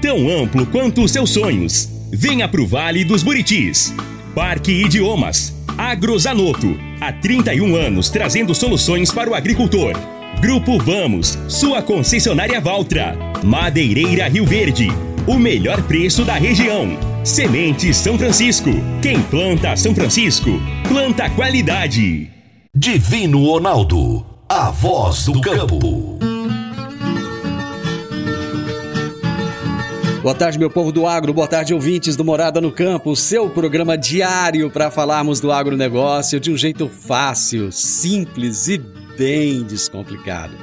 tão amplo quanto os seus sonhos. Venha pro Vale dos Buritis. Parque Idiomas. Agrozanoto. Há 31 anos trazendo soluções para o agricultor. Grupo Vamos, sua concessionária Valtra. Madeireira Rio Verde. O melhor preço da região. Semente São Francisco. Quem planta São Francisco, planta qualidade. Divino Ronaldo, a voz do campo. Boa tarde, meu povo do agro, boa tarde, ouvintes do Morada no Campo, seu programa diário para falarmos do agronegócio de um jeito fácil, simples e bem descomplicado.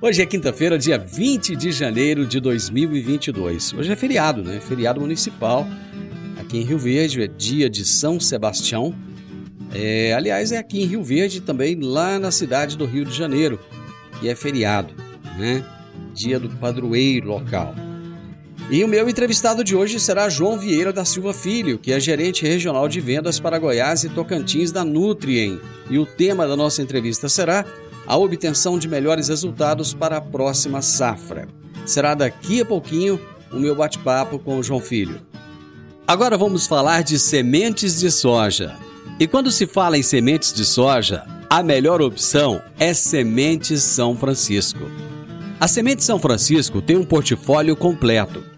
Hoje é quinta-feira, dia 20 de janeiro de 2022. Hoje é feriado, né? Feriado municipal. Aqui em Rio Verde é dia de São Sebastião. É, aliás, é aqui em Rio Verde também, lá na cidade do Rio de Janeiro, que é feriado, né? Dia do padroeiro local. E o meu entrevistado de hoje será João Vieira da Silva Filho, que é gerente regional de vendas para Goiás e Tocantins da Nutrien. E o tema da nossa entrevista será a obtenção de melhores resultados para a próxima safra. Será daqui a pouquinho o meu bate-papo com o João Filho. Agora vamos falar de sementes de soja. E quando se fala em sementes de soja, a melhor opção é Sementes São Francisco. A Semente São Francisco tem um portfólio completo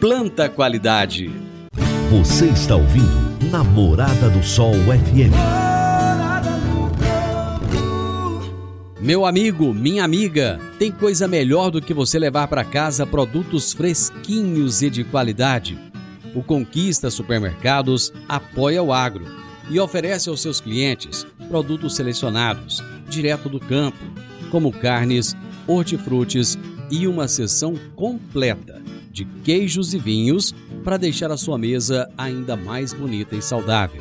planta qualidade. Você está ouvindo Namorada do Sol FM. Meu amigo, minha amiga, tem coisa melhor do que você levar para casa produtos fresquinhos e de qualidade. O Conquista Supermercados apoia o agro e oferece aos seus clientes produtos selecionados, direto do campo, como carnes, hortifrutis e uma seção completa de queijos e vinhos para deixar a sua mesa ainda mais bonita e saudável.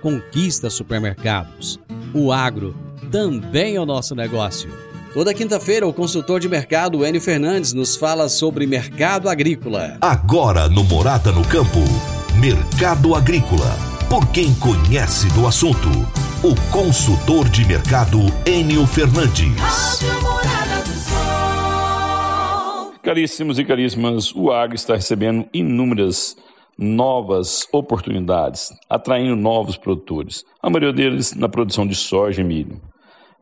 Conquista supermercados. O agro também é o nosso negócio. Toda quinta-feira, o consultor de mercado Enio Fernandes nos fala sobre mercado agrícola. Agora no Morada no Campo, Mercado Agrícola. Por quem conhece do assunto, o consultor de mercado Enio Fernandes. Caríssimos e caríssimas, o agro está recebendo inúmeras novas oportunidades, atraindo novos produtores, a maioria deles na produção de soja e milho.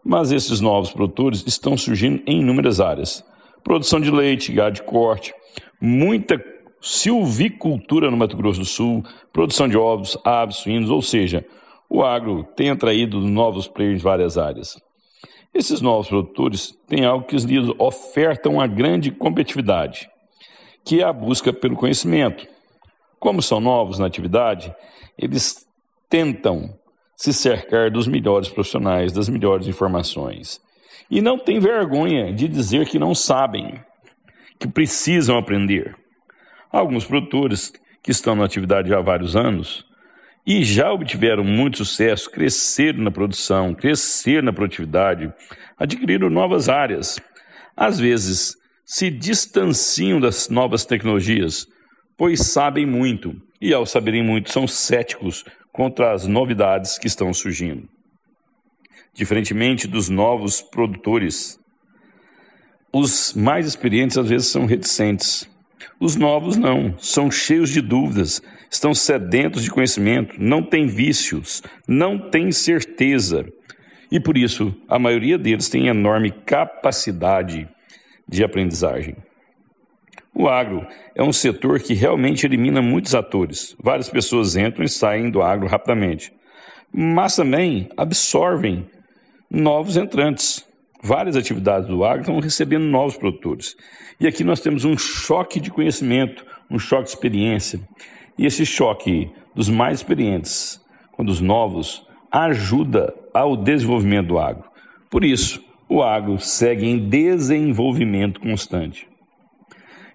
Mas esses novos produtores estão surgindo em inúmeras áreas: produção de leite, gado de corte, muita silvicultura no Mato Grosso do Sul, produção de ovos, aves, suínos, ou seja, o agro tem atraído novos players em várias áreas. Esses novos produtores têm algo que lhes oferta uma grande competitividade, que é a busca pelo conhecimento. Como são novos na atividade, eles tentam se cercar dos melhores profissionais, das melhores informações. E não têm vergonha de dizer que não sabem, que precisam aprender. Alguns produtores que estão na atividade há vários anos e já obtiveram muito sucesso, cresceram na produção, cresceram na produtividade, adquiriram novas áreas. Às vezes, se distanciam das novas tecnologias, pois sabem muito, e ao saberem muito, são céticos contra as novidades que estão surgindo. Diferentemente dos novos produtores, os mais experientes às vezes são reticentes. Os novos não, são cheios de dúvidas, estão sedentos de conhecimento, não têm vícios, não têm certeza. E por isso, a maioria deles tem enorme capacidade de aprendizagem. O agro é um setor que realmente elimina muitos atores. Várias pessoas entram e saem do agro rapidamente, mas também absorvem novos entrantes. Várias atividades do agro estão recebendo novos produtores. E aqui nós temos um choque de conhecimento, um choque de experiência. E esse choque dos mais experientes com os novos ajuda ao desenvolvimento do agro. Por isso, o agro segue em desenvolvimento constante.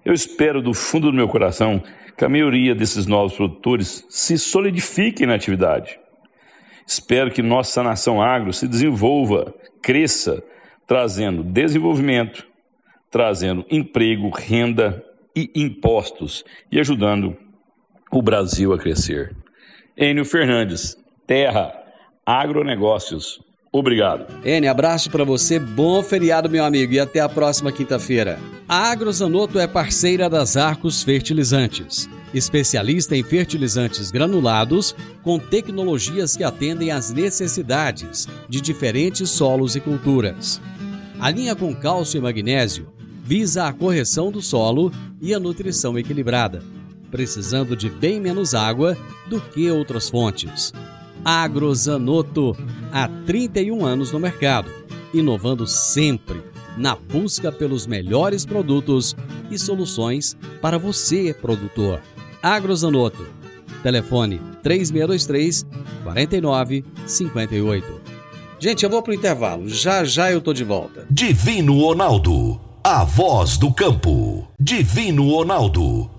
Eu espero do fundo do meu coração que a maioria desses novos produtores se solidifiquem na atividade. Espero que nossa nação agro se desenvolva, cresça, trazendo desenvolvimento, trazendo emprego, renda e impostos e ajudando o Brasil a crescer. Enio Fernandes, Terra, Agronegócios. Obrigado. N, abraço para você, bom feriado, meu amigo, e até a próxima quinta-feira. A Agrozanoto é parceira das Arcos Fertilizantes, especialista em fertilizantes granulados com tecnologias que atendem às necessidades de diferentes solos e culturas. A linha com cálcio e magnésio visa a correção do solo e a nutrição equilibrada, precisando de bem menos água do que outras fontes. Agrozanoto, há 31 anos no mercado, inovando sempre na busca pelos melhores produtos e soluções para você, produtor. Agrozanoto, telefone 3623 4958. Gente, eu vou pro intervalo. Já já eu tô de volta. Divino Ronaldo, a voz do campo. Divino Ronaldo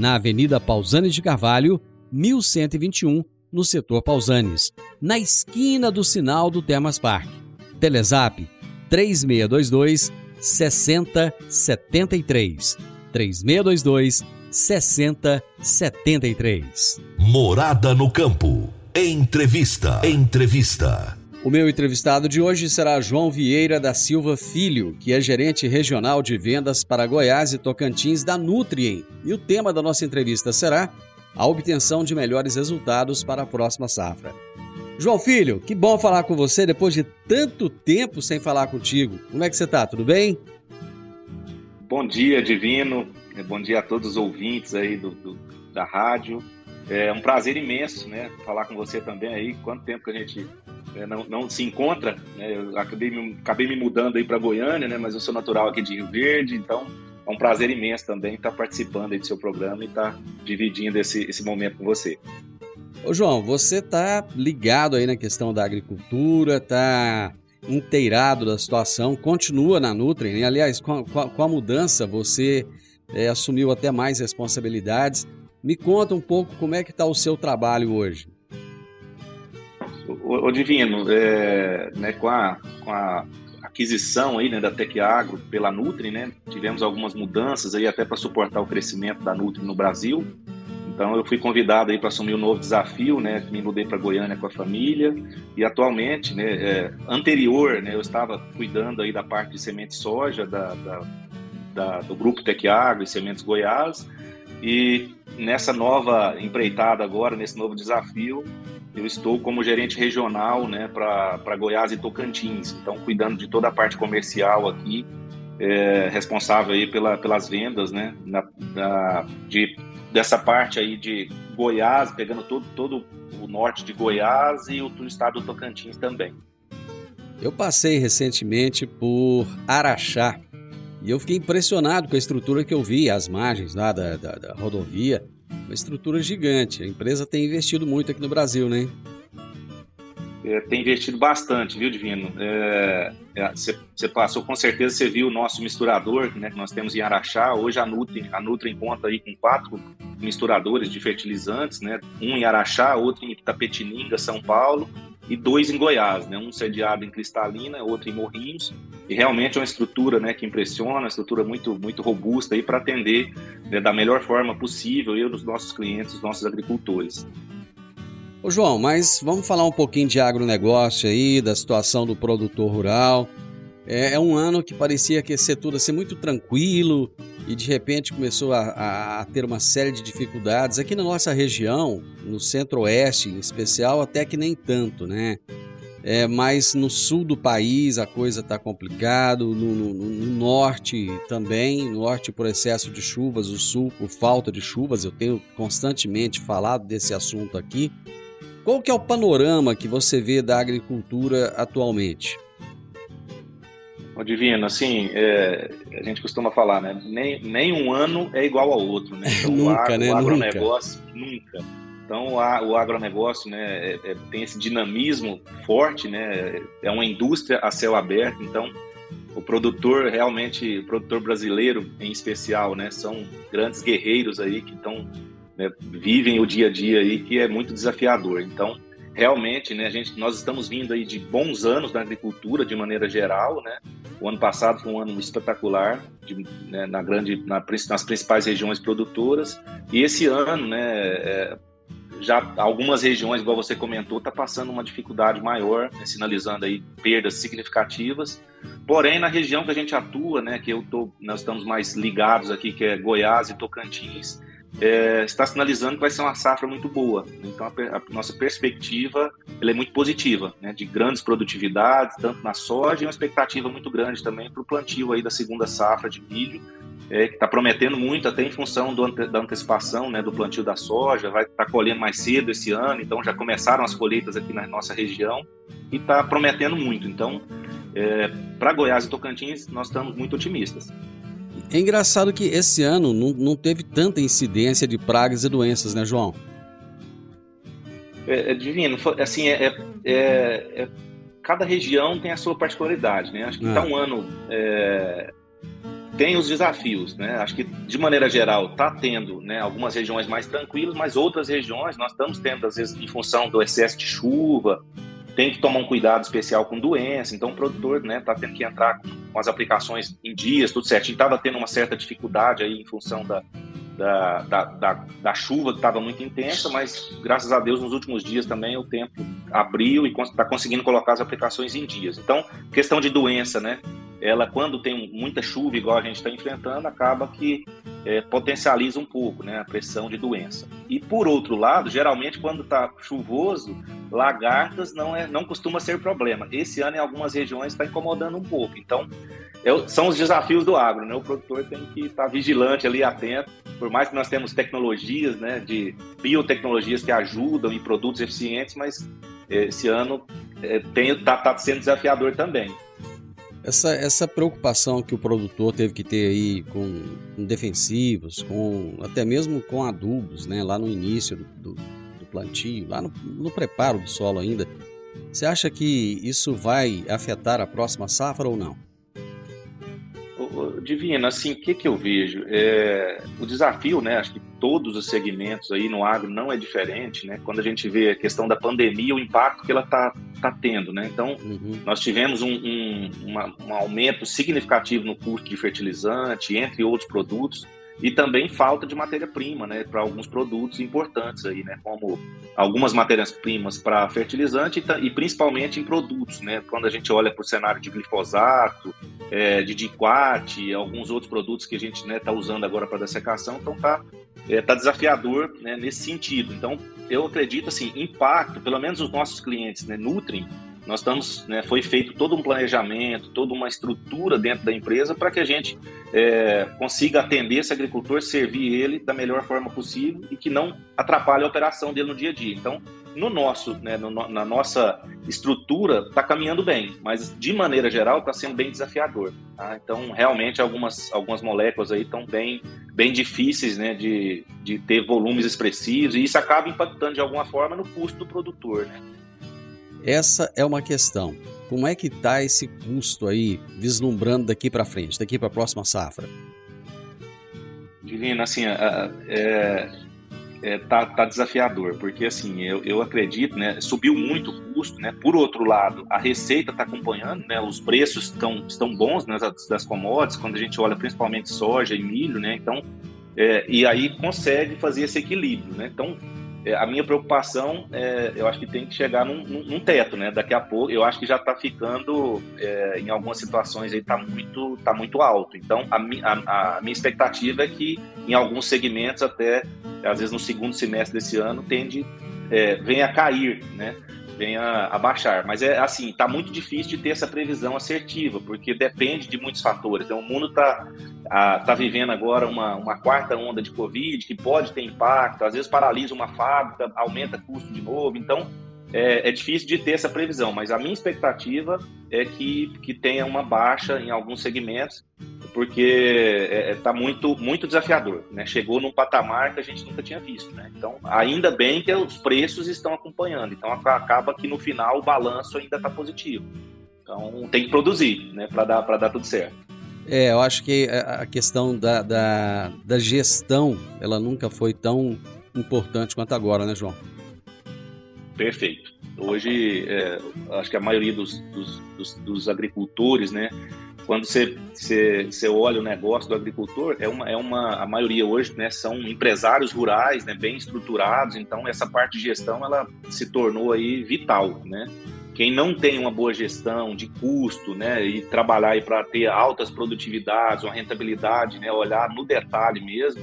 na Avenida Pausanes de Carvalho, 1121, no setor Pausanes, na esquina do sinal do Termas Park. Telezap 3622 6073. 3622 6073. Morada no campo. Entrevista. Entrevista. O meu entrevistado de hoje será João Vieira da Silva Filho, que é gerente regional de vendas para Goiás e Tocantins da Nutrien. E o tema da nossa entrevista será a obtenção de melhores resultados para a próxima safra. João Filho, que bom falar com você depois de tanto tempo sem falar contigo. Como é que você está? Tudo bem? Bom dia, Divino. Bom dia a todos os ouvintes aí do, do da rádio. É um prazer imenso, né, falar com você também aí. Quanto tempo que a gente é, não, não, se encontra, né? Eu acabei, me, acabei me mudando aí para Goiânia, né? Mas eu sou natural aqui de Rio Verde, então é um prazer imenso também estar participando aí do seu programa e estar dividindo esse, esse momento com você. Ô João, você está ligado aí na questão da agricultura, está inteirado da situação, continua na Nutri, né? aliás, com a, com a mudança você é, assumiu até mais responsabilidades. Me conta um pouco como é que está o seu trabalho hoje. O, Divino, é, né, com, a, com a aquisição aí, né, da Tec Agro pela Nutri, né, tivemos algumas mudanças aí até para suportar o crescimento da Nutri no Brasil. Então eu fui convidado aí para assumir um novo desafio, né? Me mudei para Goiânia com a família e atualmente, né? É, anterior, né? Eu estava cuidando aí da parte de semente soja da, da, da, do grupo Tec Agro e Sementes Goiás e nessa nova empreitada agora, nesse novo desafio, eu estou como gerente regional né, para Goiás e Tocantins, então cuidando de toda a parte comercial aqui, é, responsável aí pela, pelas vendas né, na, de, dessa parte aí de Goiás, pegando todo, todo o norte de Goiás e o, o estado do Tocantins também. Eu passei recentemente por Araxá e eu fiquei impressionado com a estrutura que eu vi, as margens lá da, da, da rodovia uma estrutura gigante. A empresa tem investido muito aqui no Brasil, né? É, tem investido bastante, viu, Divino? Você é, é passou, com certeza você viu o nosso misturador né, que nós temos em Araxá. Hoje a Nutri, a Nutri conta aí com quatro misturadores de fertilizantes, né? Um em Araxá, outro em Itapetininga, São Paulo, e dois em Goiás, né? Um sediado em Cristalina, outro em Morrinhos, e realmente é uma estrutura, né, que impressiona, uma estrutura muito muito robusta para atender né, da melhor forma possível eu os nossos clientes, os nossos agricultores. Ô João, mas vamos falar um pouquinho de agronegócio aí, da situação do produtor rural. É, é um ano que parecia que ser tudo assim muito tranquilo e de repente começou a, a, ter uma série de dificuldades. Aqui na nossa região, no centro-oeste em especial, até que nem tanto, né? É, mas no sul do país a coisa está complicada, no, no, no, norte também, norte por excesso de chuvas, o sul por falta de chuvas, eu tenho constantemente falado desse assunto aqui. Qual que é o panorama que você vê da agricultura atualmente? Ô, Divino, assim, é, a gente costuma falar, né? Nem, nem um ano é igual ao outro, né? Então, nunca, o, né? O agronegócio, nunca. nunca. Então, a, o agronegócio né, é, é, tem esse dinamismo forte, né? É uma indústria a céu aberto, então o produtor realmente, o produtor brasileiro em especial, né? São grandes guerreiros aí que estão né, vivem o dia a dia aí que é muito desafiador. Então, realmente, né, a gente, nós estamos vindo aí de bons anos na agricultura de maneira geral, né? O ano passado foi um ano espetacular de, né, na grande, na, nas principais regiões produtoras e esse ano, né, é, já algumas regiões, igual você comentou, está passando uma dificuldade maior, né, sinalizando aí perdas significativas. Porém, na região que a gente atua, né, que eu tô, nós estamos mais ligados aqui, que é Goiás e Tocantins, é, está sinalizando que vai ser uma safra muito boa. Então, a, a nossa perspectiva é muito positiva, né, de grandes produtividades, tanto na soja, e uma expectativa muito grande também para o plantio aí da segunda safra de milho, é, que está prometendo muito, até em função do, da antecipação né, do plantio da soja, vai estar tá colhendo mais cedo esse ano, então já começaram as colheitas aqui na nossa região e está prometendo muito. Então, é, para Goiás e Tocantins, nós estamos muito otimistas. É engraçado que esse ano não, não teve tanta incidência de pragas e doenças, né, João? É, é divino. Assim, é, é, é, cada região tem a sua particularidade, né? Acho que está ah. um ano é, tem os desafios, né? Acho que de maneira geral está tendo, né, algumas regiões mais tranquilas, mas outras regiões nós estamos tendo às vezes em função do excesso de chuva, tem que tomar um cuidado especial com doença, então o produtor né, tá tendo que entrar com, as aplicações em dias, tudo certinho. Estava tendo uma certa dificuldade aí em função da, da, da, da, da chuva que estava muito intensa, mas graças a Deus nos últimos dias também o tempo abriu e está conseguindo colocar as aplicações em dias. Então, questão de doença, né? ela quando tem muita chuva igual a gente está enfrentando acaba que é, potencializa um pouco né, a pressão de doença. E por outro lado geralmente quando está chuvoso lagartas não é não costuma ser problema. Esse ano em algumas regiões está incomodando um pouco. Então é, são os desafios do agro né? O produtor tem que estar tá vigilante ali atento. Por mais que nós temos tecnologias né de biotecnologias que ajudam em produtos eficientes mas esse ano está é, tá sendo desafiador também essa, essa preocupação que o produtor teve que ter aí com, com defensivos, com até mesmo com adubos, né, lá no início do, do, do plantio, lá no, no, preparo do solo ainda, você acha que isso vai afetar a próxima safra ou não? Divino, assim, o que, que eu vejo? É, o desafio, né? Acho que todos os segmentos aí no agro não é diferente, né? Quando a gente vê a questão da pandemia, o impacto que ela está tá tendo, né? Então, uhum. nós tivemos um, um, uma, um aumento significativo no custo de fertilizante, entre outros produtos, e também falta de matéria-prima, né, para alguns produtos importantes aí, né, como algumas matérias-primas para fertilizante e, e, principalmente em produtos, né, quando a gente olha para o cenário de glifosato, é, de diquat, alguns outros produtos que a gente está né, usando agora para dessecação, então tá, é, tá desafiador né, nesse sentido. Então, eu acredito assim, impacto, pelo menos os nossos clientes né, nutrem nós estamos, né, foi feito todo um planejamento, toda uma estrutura dentro da empresa para que a gente é, consiga atender esse agricultor, servir ele da melhor forma possível e que não atrapalhe a operação dele no dia a dia. Então, no nosso, né, no, na nossa estrutura, está caminhando bem, mas de maneira geral está sendo bem desafiador. Tá? Então, realmente, algumas, algumas moléculas aí estão bem, bem difíceis né, de, de ter volumes expressivos e isso acaba impactando de alguma forma no custo do produtor. Né? Essa é uma questão. Como é que está esse custo aí, vislumbrando daqui para frente, daqui para a próxima safra? Divino, assim, é, é, tá, tá, desafiador, porque assim, eu, eu acredito, né, subiu muito o custo, né, por outro lado, a receita está acompanhando, né, os preços estão, estão bons nas, das commodities, quando a gente olha principalmente soja e milho, né, então, é, e aí consegue fazer esse equilíbrio, né, então, a minha preocupação, é, eu acho que tem que chegar num, num, teto, né? Daqui a pouco, eu acho que já está ficando, é, em algumas situações está muito, tá muito alto. Então, a, a, a, minha expectativa é que, em alguns segmentos, até, às vezes no segundo semestre desse ano, tende, é, venha a cair, né? Venha a baixar. Mas é assim, está muito difícil de ter essa previsão assertiva, porque depende de muitos fatores. Então, o mundo está tá vivendo agora uma, uma quarta onda de Covid que pode ter impacto, às vezes paralisa uma fábrica, aumenta custo de novo. Então, é, é, difícil de ter essa previsão, mas a minha expectativa é que, que tenha uma baixa em alguns segmentos, porque está é, é tá muito, muito desafiador. Né? Chegou num patamar que a gente nunca tinha visto. Né? Então, ainda bem que os preços estão acompanhando. Então, acaba que no final o balanço ainda está positivo. Então, tem que produzir né? para dar, dar tudo certo. É, eu acho que a questão da, da, da gestão, ela nunca foi tão importante quanto agora, né, João? Perfeito. Hoje, é, acho que a maioria dos, dos, dos, dos agricultores, né, quando você, você, você, olha o negócio do agricultor, é uma, é uma, a maioria hoje né, são empresários rurais, né, bem estruturados, então essa parte de gestão ela se tornou aí vital, né? Quem não tem uma boa gestão de custo, né, e trabalhar para ter altas produtividades, uma rentabilidade, né, olhar no detalhe mesmo,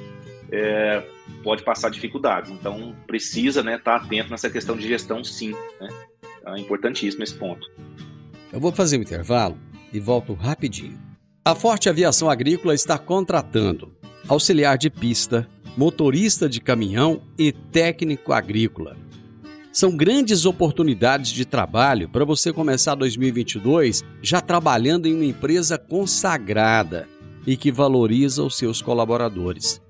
é, pode passar dificuldades. Então, precisa estar né, tá atento nessa questão de gestão, sim. Né? É importantíssimo esse ponto. Eu vou fazer um intervalo e volto rapidinho. A Forte Aviação Agrícola está contratando auxiliar de pista, motorista de caminhão e técnico agrícola. São grandes oportunidades de trabalho para você começar 2022 já trabalhando em uma empresa consagrada e que valoriza os seus colaboradores.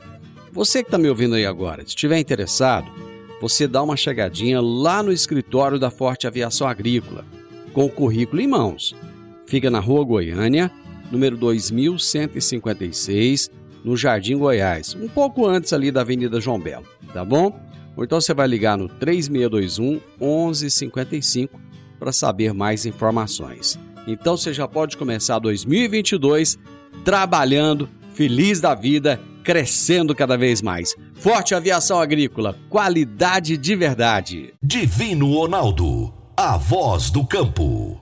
Você que está me ouvindo aí agora, se estiver interessado, você dá uma chegadinha lá no escritório da Forte Aviação Agrícola, com o currículo em mãos. Fica na Rua Goiânia, número 2156, no Jardim Goiás, um pouco antes ali da Avenida João Belo, tá bom? Ou então você vai ligar no 3621 1155 para saber mais informações. Então você já pode começar 2022 trabalhando, feliz da vida crescendo cada vez mais. Forte Aviação Agrícola, qualidade de verdade. Divino Ronaldo, a voz do campo.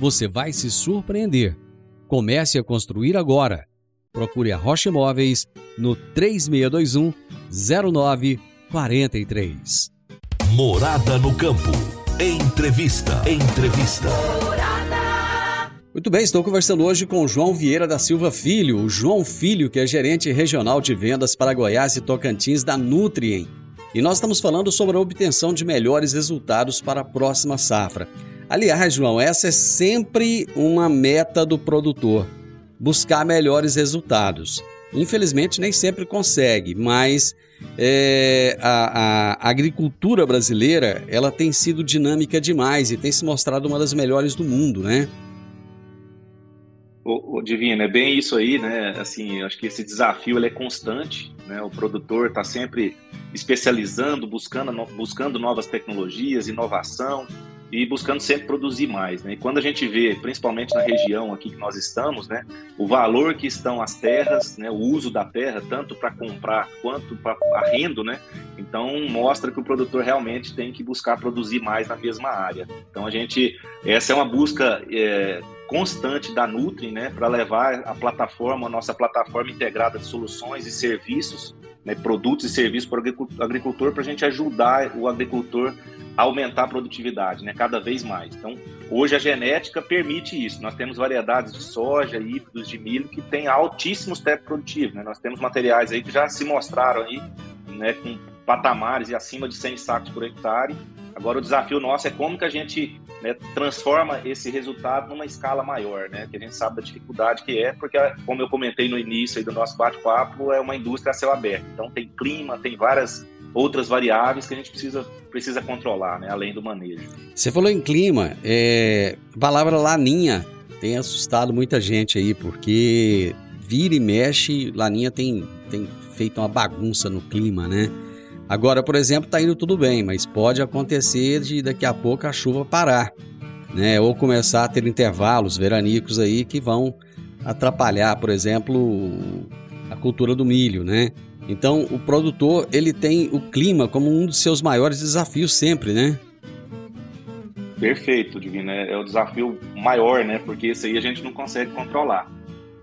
você vai se surpreender. Comece a construir agora. Procure a Rocha Imóveis no 3621 0943. Morada no campo. Entrevista. Entrevista. Muito bem, estou conversando hoje com o João Vieira da Silva Filho, o João Filho, que é gerente regional de vendas para Goiás e Tocantins da Nutrien. E nós estamos falando sobre a obtenção de melhores resultados para a próxima safra. Aliás, João, essa é sempre uma meta do produtor: buscar melhores resultados. Infelizmente, nem sempre consegue, mas é, a, a, agricultura brasileira ela tem sido dinâmica demais e tem se mostrado uma das melhores do mundo, né? O, o Divino, é bem isso aí, né? Assim, acho que esse desafio ele é constante, né? O produtor está sempre especializando, buscando, buscando novas tecnologias, inovação e buscando sempre produzir mais, né? E quando a gente vê, principalmente na região aqui que nós estamos, né, o valor que estão as terras, né, o uso da terra tanto para comprar quanto para arrendo, né? Então mostra que o produtor realmente tem que buscar produzir mais na mesma área. Então a gente essa é uma busca é, constante da Nutri, né, para levar a plataforma, a nossa plataforma integrada de soluções e serviços, né, produtos e serviços para o agricultor, para a gente ajudar o agricultor aumentar a produtividade, né, cada vez mais. Então, hoje a genética permite isso. Nós temos variedades de soja, híbridos de milho que têm altíssimos teto produtivo, né? Nós temos materiais aí que já se mostraram aí, né, com patamares e acima de 100 sacos por hectare. Agora o desafio nosso é como que a gente né, transforma esse resultado numa escala maior, né? Que a gente sabe da dificuldade que é, porque como eu comentei no início do nosso bate-papo, é uma indústria a céu aberto. Então tem clima, tem várias outras variáveis que a gente precisa, precisa controlar, né? além do manejo. Você falou em clima, é, a palavra laninha tem assustado muita gente aí, porque vira e mexe, laninha tem, tem feito uma bagunça no clima, né? Agora, por exemplo, está indo tudo bem, mas pode acontecer de daqui a pouco a chuva parar, né? Ou começar a ter intervalos veranicos aí que vão atrapalhar, por exemplo, cultura do milho, né? Então, o produtor, ele tem o clima como um dos seus maiores desafios sempre, né? Perfeito, Divino. É, é o desafio maior, né? Porque esse aí a gente não consegue controlar.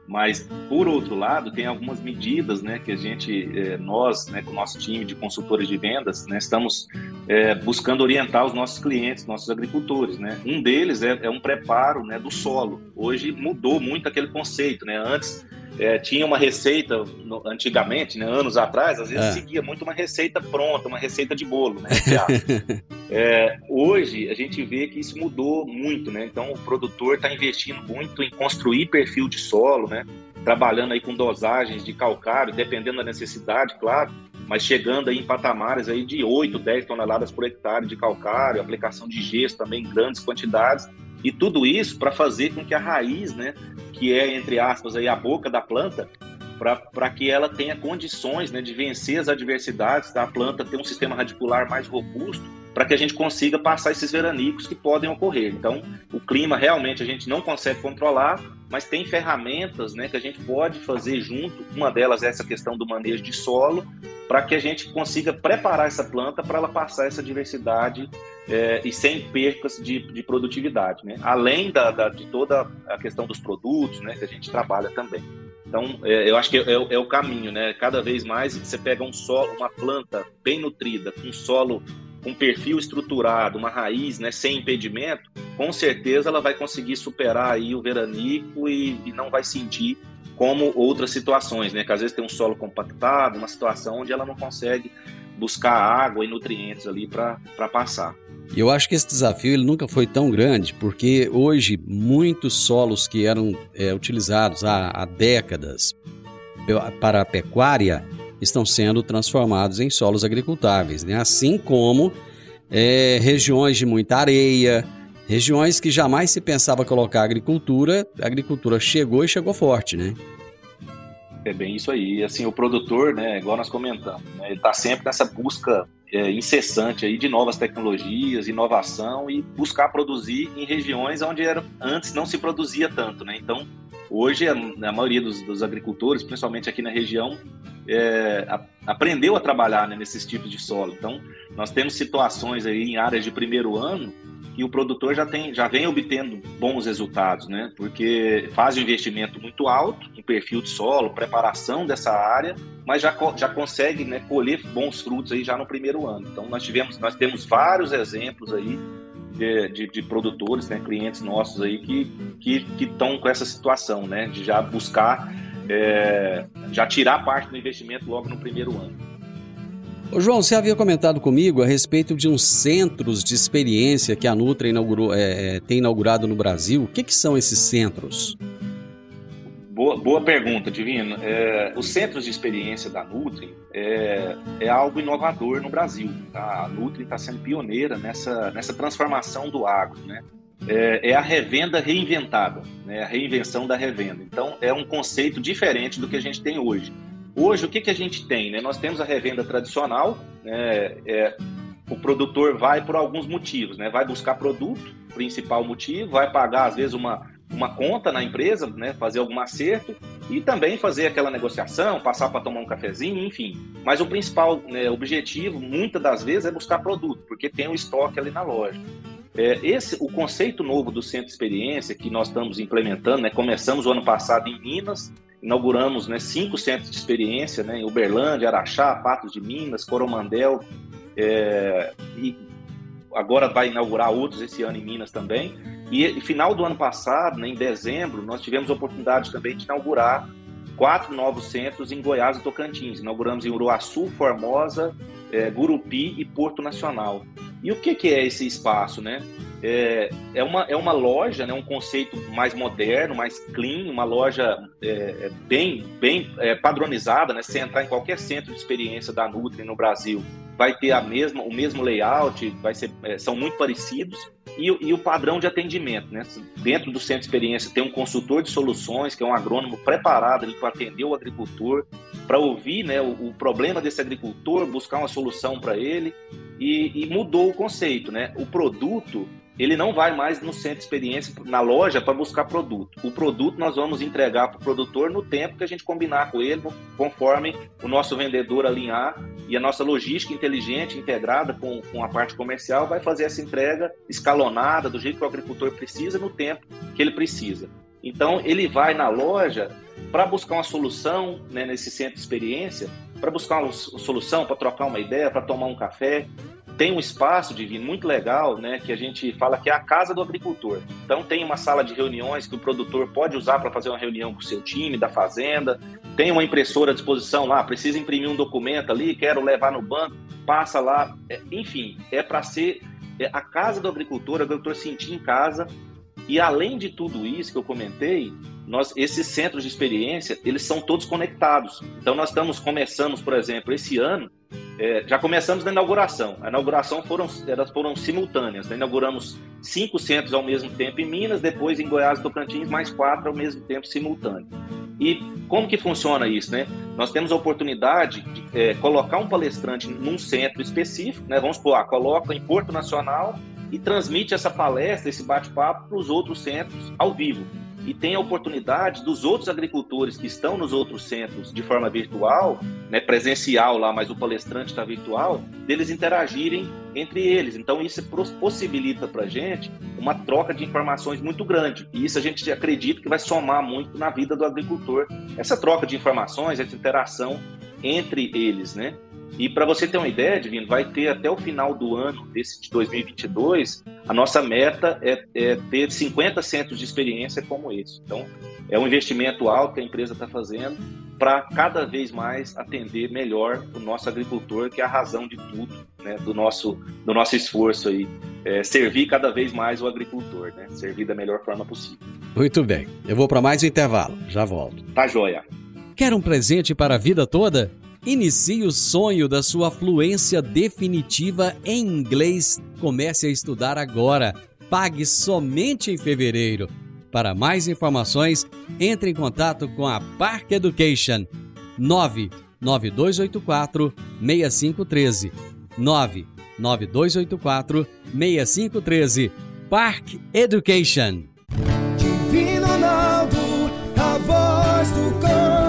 Mas, por outro lado, tem algumas medidas né, que a gente, é, nós, né, com o nosso time de consultores de vendas, né, estamos é, buscando orientar os nossos clientes, nossos agricultores. Né? Um deles é, é um preparo né, do solo. Hoje mudou muito aquele conceito. Né? Antes, é, tinha uma receita no, antigamente, né, anos atrás, às vezes é. seguia muito uma receita pronta, uma receita de bolo, né? é, hoje a gente vê que isso mudou muito, né? Então o produtor está investindo muito em construir perfil de solo, né? Trabalhando aí com dosagens de calcário, dependendo da necessidade, claro, mas chegando aí em patamares aí de 8, 10 toneladas por hectare de calcário, aplicação de gesso também em grandes quantidades, e tudo isso para fazer com que a raiz, né, que é, entre aspas, aí, a boca da planta, para que ela tenha condições né, de vencer as adversidades da planta, ter um sistema radicular mais robusto, para que a gente consiga passar esses veranicos que podem ocorrer. Então, o clima realmente a gente não consegue controlar, mas tem ferramentas né, que a gente pode fazer junto. Uma delas é essa questão do manejo de solo, para que a gente consiga preparar essa planta para ela passar essa diversidade é, e sem percas de, de produtividade, né? Além da, da, de toda a questão dos produtos, né, que a gente trabalha também. Então, é, eu acho que é, é, o caminho, né? Cada vez mais você pega um solo, uma planta bem nutrida, com um solo com perfil estruturado, uma raiz, né, sem impedimento, com certeza ela vai conseguir superar aí o veranico e, e não vai sentir como outras situações, né? Que às vezes tem um solo compactado, uma situação onde ela não consegue buscar água e nutrientes ali para passar. Eu acho que esse desafio ele nunca foi tão grande, porque hoje muitos solos que eram é, utilizados há, há décadas para a pecuária estão sendo transformados em solos agricultáveis, né? assim como é, regiões de muita areia, Regiões que jamais se pensava colocar agricultura, a agricultura chegou e chegou forte, né? É bem isso aí. Assim, o produtor, né, igual nós comentamos, né, ele está sempre nessa busca é, incessante aí de novas tecnologias, inovação e buscar produzir em regiões onde era, antes não se produzia tanto, né? Então, hoje a, a maioria dos, dos, agricultores, principalmente aqui na região, é, a, aprendeu a trabalhar né, nesses tipos de solo. Então, nós temos situações aí em áreas de primeiro ano e o produtor já tem, já vem obtendo bons resultados, né? Porque faz um investimento muito alto em perfil de solo, preparação dessa área, mas já, já consegue né, colher bons frutos aí já no primeiro ano. Então nós tivemos, nós temos vários exemplos aí de, de, de, produtores, né, clientes nossos aí que que estão com essa situação, né, de já buscar é, já tirar parte do investimento logo no primeiro ano. João, você havia comentado comigo a respeito de uns centros de experiência que a Nutra inaugurou, é, é, tem inaugurado no Brasil. O que, que são esses centros? Boa, boa pergunta, Divino. É, os centros de experiência da Nutri é, é algo inovador no Brasil. Tá? A Nutri está sendo pioneira nessa, nessa transformação do agro. Né? É, é, a revenda reinventada, né? a reinvenção da revenda. Então, é um conceito diferente do que a gente tem hoje. Hoje, o que, que a gente tem? Né? Nós temos a revenda tradicional, né? é, o produtor vai por alguns motivos, né? vai buscar produto, principal motivo, vai pagar às vezes uma, uma conta na empresa, né? fazer algum acerto e também fazer aquela negociação, passar para tomar um cafezinho, enfim. Mas o principal né, objetivo, muitas das vezes, é buscar produto, porque tem o estoque ali na loja. É, esse, o conceito novo do centro de experiência que nós estamos implementando, né, começamos o ano passado em Minas, inauguramos né, cinco centros de experiência né, em Uberlândia, Araxá, Patos de Minas, Coromandel. É, e agora vai inaugurar outros esse ano em Minas também. E, final do ano passado, né, em dezembro, nós tivemos a oportunidade também de inaugurar quatro novos centros em Goiás e Tocantins. Inauguramos em Uruaçu, Formosa, é, Gurupi e Porto Nacional. E o que, que é esse espaço, né? É, é, uma, é uma loja, né, um conceito mais moderno, mais clean, uma loja é, é bem, bem é, padronizada. Né? Se entrar em qualquer centro de experiência da Nutri no Brasil, vai ter a mesma, o mesmo layout, vai ser, é, são muito parecidos. E, e, o padrão de atendimento. Né? Dentro do centro de experiência tem um consultor de soluções, que é um agrônomo preparado para atender o agricultor, para ouvir né, o, o, problema desse agricultor, buscar uma solução para ele. E, e mudou o conceito. Né? O produto ele não vai mais no centro de experiência, na loja, para buscar produto. O produto nós vamos entregar para o produtor no tempo que a gente combinar com ele, conforme o nosso vendedor alinhar e a nossa logística inteligente, integrada com, com a parte comercial, vai fazer essa entrega escalonada, do jeito que o agricultor precisa, no tempo que ele precisa. Então, ele vai na loja para buscar uma solução né, nesse centro de experiência, para buscar uma solução, para trocar uma ideia, para tomar um café, tem um espaço divino muito legal, né, que a gente fala que é a casa do agricultor. Então tem uma sala de reuniões que o produtor pode usar para fazer uma reunião com o seu time da fazenda. Tem uma impressora à disposição lá, precisa imprimir um documento ali, quero levar no banco, passa lá. É, enfim, é para ser é a casa do agricultor, o agricultor sentir em casa. E além de tudo isso que eu comentei, nós, esses centros de experiência, eles são todos conectados. Então nós estamos começamos, por exemplo, esse ano é, já começamos na inauguração. A inauguração foram, elas foram simultâneas. Né? Inauguramos cinco centros ao mesmo tempo em Minas, depois em Goiás e Tocantins, mais quatro ao mesmo tempo simultâneo. E como que funciona isso, né? Nós temos a oportunidade de é, colocar um palestrante num centro específico, né? Vamos supor, ah, coloca em Porto Nacional e transmite essa palestra, esse bate-papo para os outros centros ao vivo e tem a oportunidade dos outros agricultores que estão nos outros centros de forma virtual, né, presencial lá, mas o palestrante está virtual, deles interagirem entre eles. Então isso possibilita para a gente uma troca de informações muito grande. E isso a gente acredita que vai somar muito na vida do agricultor. Essa troca de informações, essa interação entre eles, né? E para você ter uma ideia, Divino, vai ter até o final do ano desse de 2022, a nossa meta é, é ter 50 centros de experiência como esse. Então, é um investimento alto que a empresa está fazendo para cada vez mais atender melhor o nosso agricultor, que é a razão de tudo, né, do nosso do nosso esforço aí, é, servir cada vez mais o agricultor, né, servir da melhor forma possível. Muito bem, eu vou para mais um intervalo, já volto. Tá joia. Quer um presente para a vida toda? Inicie o sonho da sua fluência definitiva em inglês. Comece a estudar agora. Pague somente em fevereiro. Para mais informações, entre em contato com a Park Education 99284 6513 99284 6513 Park Education Divino Ronaldo, a voz do campo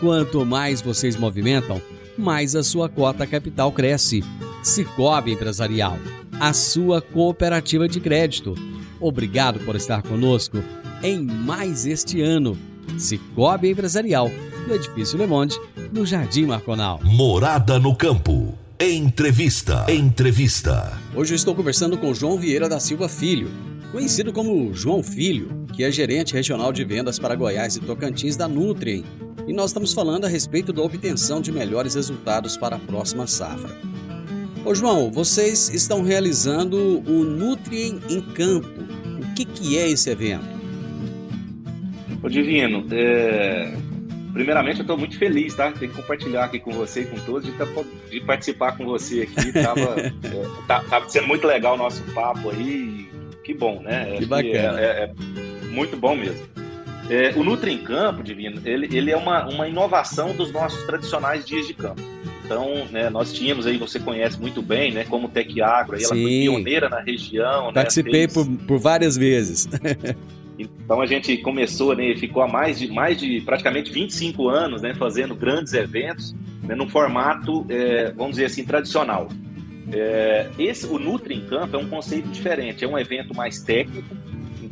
Quanto mais vocês movimentam, mais a sua cota capital cresce. Cicobi Empresarial, a sua cooperativa de crédito. Obrigado por estar conosco em mais este ano. Cicobi Empresarial, no Edifício Le Monde, no Jardim Marconal. Morada no Campo. Entrevista. Entrevista. Hoje eu estou conversando com João Vieira da Silva Filho, conhecido como João Filho, que é gerente regional de vendas para Goiás e Tocantins da Nutrien e nós estamos falando a respeito da obtenção de melhores resultados para a próxima safra. Ô João, vocês estão realizando o Nutrien em Campo. O que, que é esse evento? Ô Divino, é... primeiramente eu estou muito feliz, tá? Tem que compartilhar aqui com você e com todos, de, tá, de participar com você aqui. Tava, é, tá, tava sendo muito legal o nosso papo aí. Que bom, né? Que Acho bacana. Que é, é, é muito bom mesmo. É, o Nutri em Campo, Divino, ele, ele é uma, uma inovação dos nossos tradicionais dias de campo. Então, né, nós tínhamos aí, você conhece muito bem, né, como Tec Agro, aí ela foi pioneira na região. Né, Participei né, fez... por, por várias vezes. Então a gente começou, né, ficou há mais de, mais de praticamente 25 anos né, fazendo grandes eventos né, num formato, é, vamos dizer assim, tradicional. É, esse, o Nutri em Campo é um conceito diferente, é um evento mais técnico.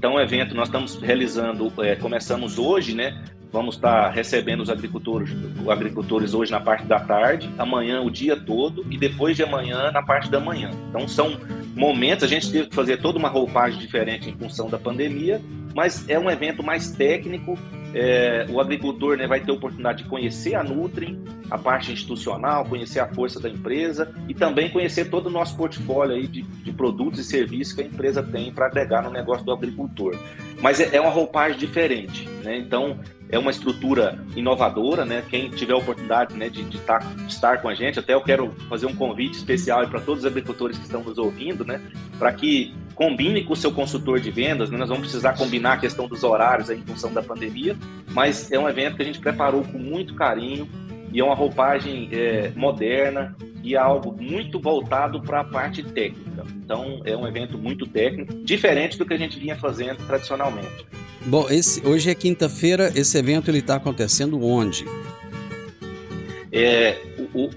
Então, o evento nós estamos realizando, é, começamos hoje, né? Vamos estar recebendo os agricultores, os agricultores hoje na parte da tarde, amanhã o dia todo e depois de amanhã na parte da manhã. Então, são momentos, a gente teve que fazer toda uma roupagem diferente em função da pandemia, mas é um evento mais técnico. É, o agricultor né, vai ter a oportunidade de conhecer a Nutri, a parte institucional, conhecer a força da empresa e também conhecer todo o nosso portfólio aí de, de produtos e serviços que a empresa tem para agregar no negócio do agricultor. Mas é, é uma roupagem diferente, né? Então é uma estrutura inovadora, né? Quem tiver a oportunidade né, de, de, tá, de estar com a gente, até eu quero fazer um convite especial para todos os agricultores que estão nos ouvindo, né? Para que combine com o seu consultor de vendas, né? nós vamos precisar combinar a questão dos horários aí, em função da pandemia, mas é um evento que a gente preparou com muito carinho e é uma roupagem é, moderna e é algo muito voltado para a parte técnica. Então é um evento muito técnico, diferente do que a gente vinha fazendo tradicionalmente. Bom, esse, hoje é quinta-feira, esse evento ele está acontecendo onde? É, o, o,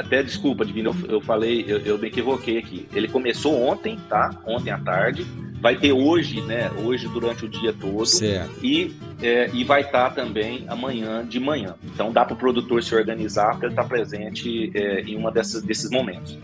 até desculpa, Divino, eu, eu falei, eu, eu, me equivoquei aqui. Ele começou ontem, tá? Ontem à tarde. Vai ter hoje, né? Hoje durante o dia todo. Certo. E, é, e vai estar tá também amanhã de manhã. Então dá para o produtor se organizar para ele estar tá presente é, em uma dessas, desses momentos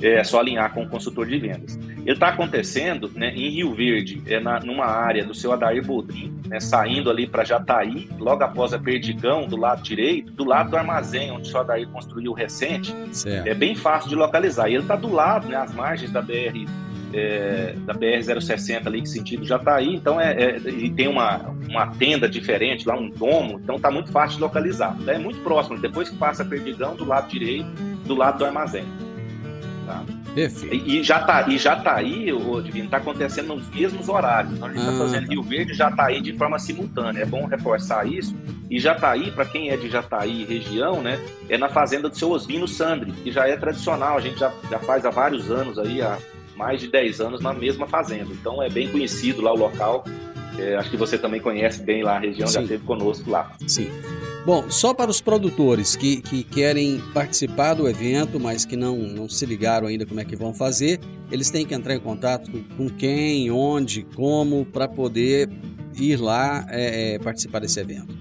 é só alinhar com o consultor de vendas. Ele está acontecendo né, em Rio Verde, é na, numa área do seu Adair Boldrin, né, saindo ali para Jataí, logo após a Perdigão, do lado direito, do lado do armazém onde o seu Adair construiu recente. Certo. É bem fácil de localizar. E ele está do lado, né, às margens da BR é, da BR-060 ali, que sentido Jataí, então é, é, e tem uma, uma tenda diferente lá, um domo, então tá muito fácil de localizar. É muito próximo, depois que passa a Perdigão, do lado direito, do lado do armazém. Tá? E, e, já tá, e já tá aí, o Divino, tá acontecendo nos mesmos horários. Então a gente tá ah, tá fazendo Rio Verde já tá aí de forma simultânea. É bom reforçar isso. E Jataí, para quem é de Jataí região, né, é na fazenda do seu Osvino Sandri, que já é tradicional, a gente já, já faz há vários anos aí, há mais de 10 anos na mesma fazenda. Então é bem conhecido lá o local. É, acho que você também conhece bem lá a região, Sim. já esteve conosco lá. Sim. Bom, só para os produtores que, que querem participar do evento, mas que não, não se ligaram ainda como é que vão fazer, eles têm que entrar em contato com quem, onde, como, para poder ir lá é, é, participar desse evento.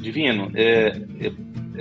Divino, é, é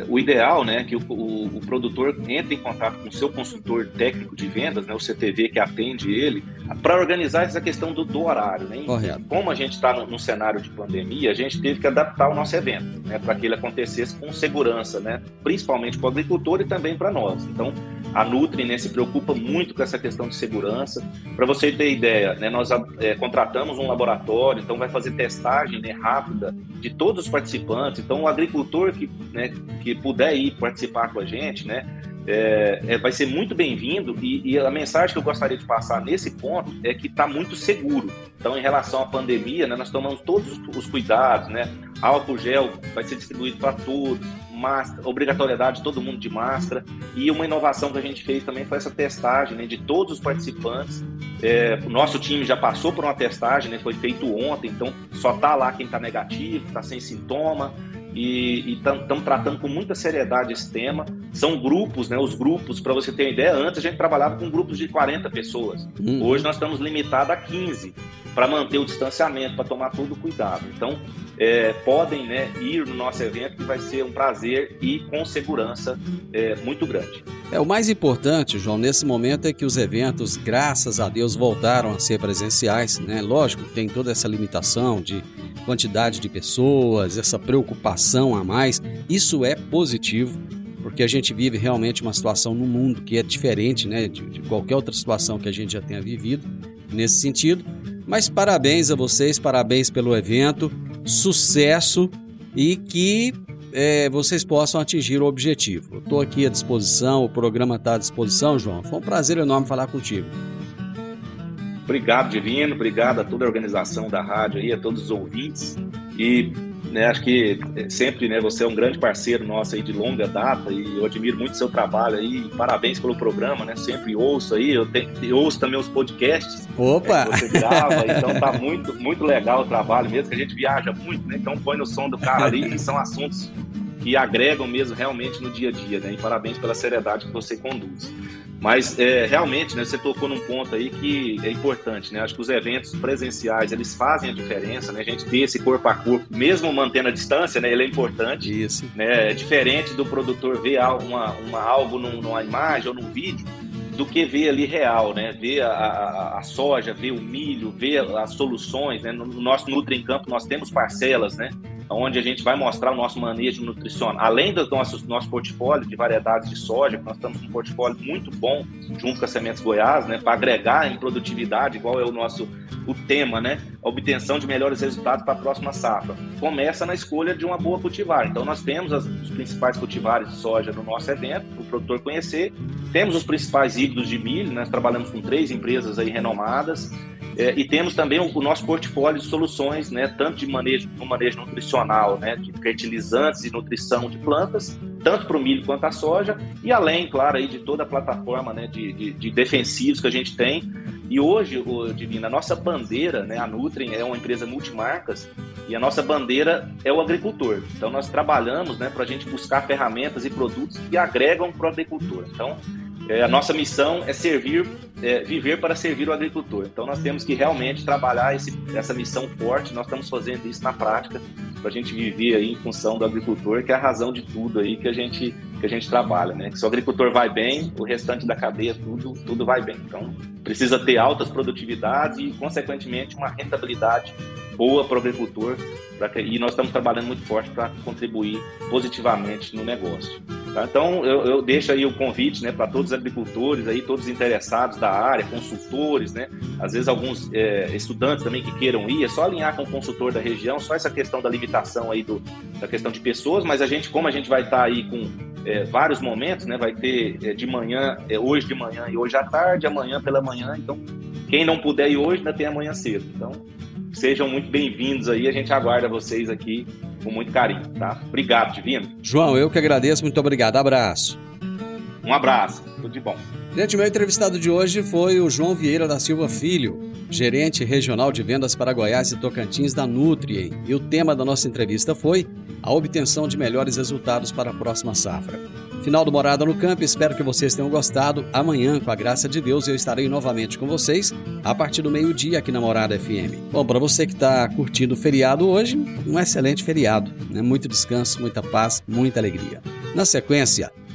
o ideal né, que o, o, o, produtor entre em contato com o seu consultor técnico de vendas, né, o CTV que atende ele, para organizar essa questão do, do horário. Né? Correto. Como a gente está no, no, cenário de pandemia, a gente teve que adaptar o nosso evento né, para que ele acontecesse com segurança, né, principalmente para o agricultor e também para nós. Então, a Nutri né, se preocupa muito com essa questão de segurança. Para você ter ideia, né, nós é, contratamos um laboratório, então vai fazer testagem né, rápida de todos os participantes. Então, o agricultor que, né, que puder ir participar com a gente, né, é, é, vai ser muito bem-vindo e, e, a mensagem que eu gostaria de passar nesse ponto é que está muito seguro. Então, em relação à pandemia, né, nós tomamos todos os cuidados, né? Álcool gel vai ser distribuído para todos, máscara, obrigatoriedade todo mundo de máscara. E uma inovação que a gente fez também foi essa testagem né, de todos os participantes. É, o nosso time já passou por uma testagem, né, foi feito ontem, então só está lá quem está negativo, está sem sintoma e estamos tratando com muita seriedade esse tema. São grupos, né? Os grupos, para você ter uma ideia, antes a gente trabalhava com grupos de 40 pessoas. Uhum. Hoje nós estamos limitados a 15 para manter o distanciamento, para tomar todo o cuidado. Então, é, podem né, ir no nosso evento, que vai ser um prazer e com segurança é, muito grande. É, o mais importante, João, nesse momento é que os eventos, graças a Deus, voltaram a ser presenciais. Né? Lógico que tem toda essa limitação de quantidade de pessoas, essa preocupação a mais. Isso é positivo, porque a gente vive realmente uma situação no mundo que é diferente né, de, de qualquer outra situação que a gente já tenha vivido nesse sentido. Mas parabéns a vocês, parabéns pelo evento, sucesso e que é, vocês possam atingir o objetivo. Estou aqui à disposição, o programa está à disposição, João. Foi um prazer enorme falar contigo. Obrigado, Divino, obrigado a toda a organização da rádio aí, a todos os ouvintes. E né, acho que sempre, né, você é um grande parceiro nosso aí de longa data e eu admiro muito o seu trabalho aí. Parabéns pelo programa, né? Sempre ouço aí, eu, tenho, eu ouço também os podcasts. Opa! É, você grava, então tá muito, muito legal o trabalho mesmo, que a gente viaja muito, né? Então põe no som do carro ali e são assuntos que agregam mesmo realmente no dia a dia, né? E parabéns pela seriedade que você conduz. Mas é, realmente, né, você tocou num ponto aí que é importante, né? Acho que os eventos presenciais eles fazem a diferença, né? A gente ter esse corpo a corpo, mesmo mantendo a distância, né? Ele é importante. Isso. Né? É diferente do produtor ver uma, uma, algo numa imagem ou num vídeo do que ver ali real, né? Ver a, a, a, soja, ver o milho, ver as soluções, né? No, no nosso Nutri em Campo nós temos parcelas, né? Onde a gente vai mostrar o nosso manejo nutricional. Além do nosso, nosso portfólio de variedades de soja, nós estamos com um portfólio muito bom junto com a Sementes Goiás, né, para agregar em produtividade, igual é o nosso o tema, né, a obtenção de melhores resultados para a próxima safra. Começa na escolha de uma boa cultivar. Então nós temos as, os principais cultivares de soja no nosso evento, para o produtor conhecer. Temos os principais híbridos de milho, nós trabalhamos com três empresas aí renomadas. É, e temos também o, o, nosso portfólio de soluções, né, tanto de manejo, no manejo nutricional, né, de fertilizantes e nutrição de plantas, tanto para o milho quanto a soja, e além, claro, aí de toda a plataforma né, de, de, de defensivos que a gente tem. E hoje, o Divina, a nossa bandeira, né, a Nutrien é uma empresa multimarcas, e a nossa bandeira é o agricultor. Então, nós trabalhamos né, para a gente buscar ferramentas e produtos que agregam para o agricultor. Então, é, a nossa missão é servir, é, viver para servir o agricultor. Então nós temos que realmente trabalhar esse, essa missão forte. Nós estamos fazendo isso na prática para a gente viver aí em função do agricultor, que é a razão de tudo aí que a gente que a gente trabalha, né? Se o agricultor vai bem, o restante da cadeia tudo tudo vai bem. Então precisa ter altas produtividades e consequentemente uma rentabilidade boa para o agricultor. Que, e nós estamos trabalhando muito forte para contribuir positivamente no negócio. Tá? Então, eu, eu, deixo aí o convite né, para todos os agricultores, aí, todos os interessados da área, consultores, né? às vezes alguns é, estudantes também que queiram ir, é só alinhar com o consultor da região, só essa questão da limitação aí do, da questão de pessoas, mas a gente, como a gente vai estar tá aí com é, vários momentos, né? vai ter é, de manhã, é, hoje de manhã e hoje à tarde, amanhã pela manhã, então quem não puder ir hoje ainda tem amanhã cedo. Então, sejam muito bem-vindos aí, a gente aguarda vocês aqui com muito carinho, tá? Obrigado, Divino. João, eu que agradeço, muito obrigado. Abraço. Um abraço, tudo de bom. Gente, meu entrevistado de hoje foi o João Vieira da Silva Filho, gerente regional de vendas para Goiás e Tocantins da Nutrien. E o tema da nossa entrevista foi a obtenção de melhores resultados para a próxima safra. Final do Morada no Campo, espero que vocês tenham gostado. Amanhã, com a graça de Deus, eu estarei novamente com vocês a partir do meio-dia aqui na Morada FM. Bom, para você que está curtindo o feriado hoje, um excelente feriado. Né? Muito descanso, muita paz, muita alegria. Na sequência,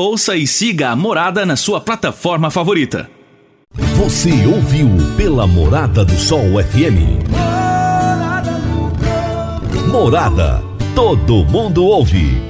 Ouça e siga a Morada na sua plataforma favorita. Você ouviu pela Morada do Sol FM. Morada. Todo mundo ouve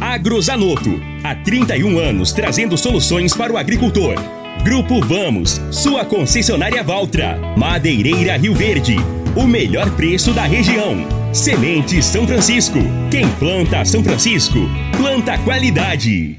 Agrozanoto, há 31 anos trazendo soluções para o agricultor. Grupo Vamos, sua concessionária Valtra. Madeireira Rio Verde, o melhor preço da região. Semente São Francisco, quem planta São Francisco, planta qualidade.